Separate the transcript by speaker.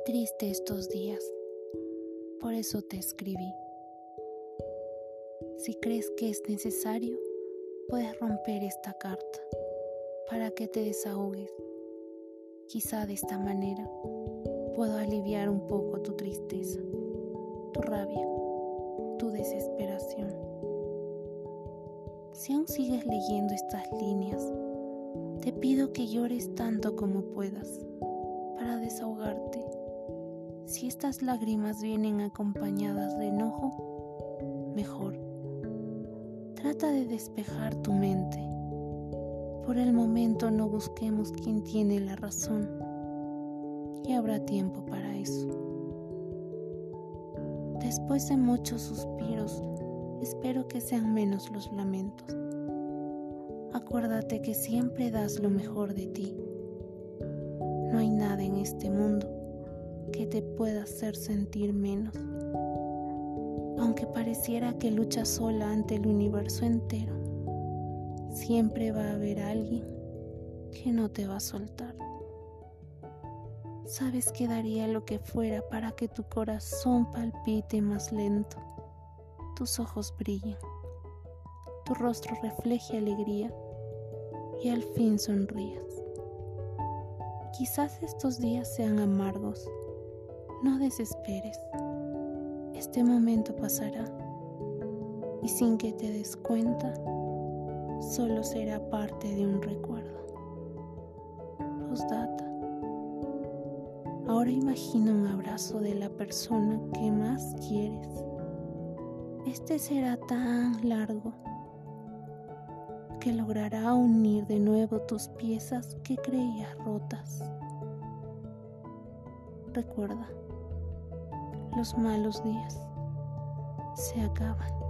Speaker 1: triste estos días, por eso te escribí. Si crees que es necesario, puedes romper esta carta para que te desahogues. Quizá de esta manera puedo aliviar un poco tu tristeza, tu rabia, tu desesperación. Si aún sigues leyendo estas líneas, te pido que llores tanto como puedas para desahogarte. Si estas lágrimas vienen acompañadas de enojo, mejor. Trata de despejar tu mente. Por el momento no busquemos quién tiene la razón. Y habrá tiempo para eso. Después de muchos suspiros, espero que sean menos los lamentos. Acuérdate que siempre das lo mejor de ti no hay nada en este mundo que te pueda hacer sentir menos. Aunque pareciera que luchas sola ante el universo entero, siempre va a haber alguien que no te va a soltar. Sabes que daría lo que fuera para que tu corazón palpite más lento, tus ojos brillen, tu rostro refleje alegría y al fin sonrías. Quizás estos días sean amargos. No desesperes. Este momento pasará y sin que te des cuenta, solo será parte de un recuerdo. Postdata. Ahora imagina un abrazo de la persona que más quieres. Este será tan largo que logrará unir de nuevo tus piezas que creías rotas. Recuerda, los malos días se acaban.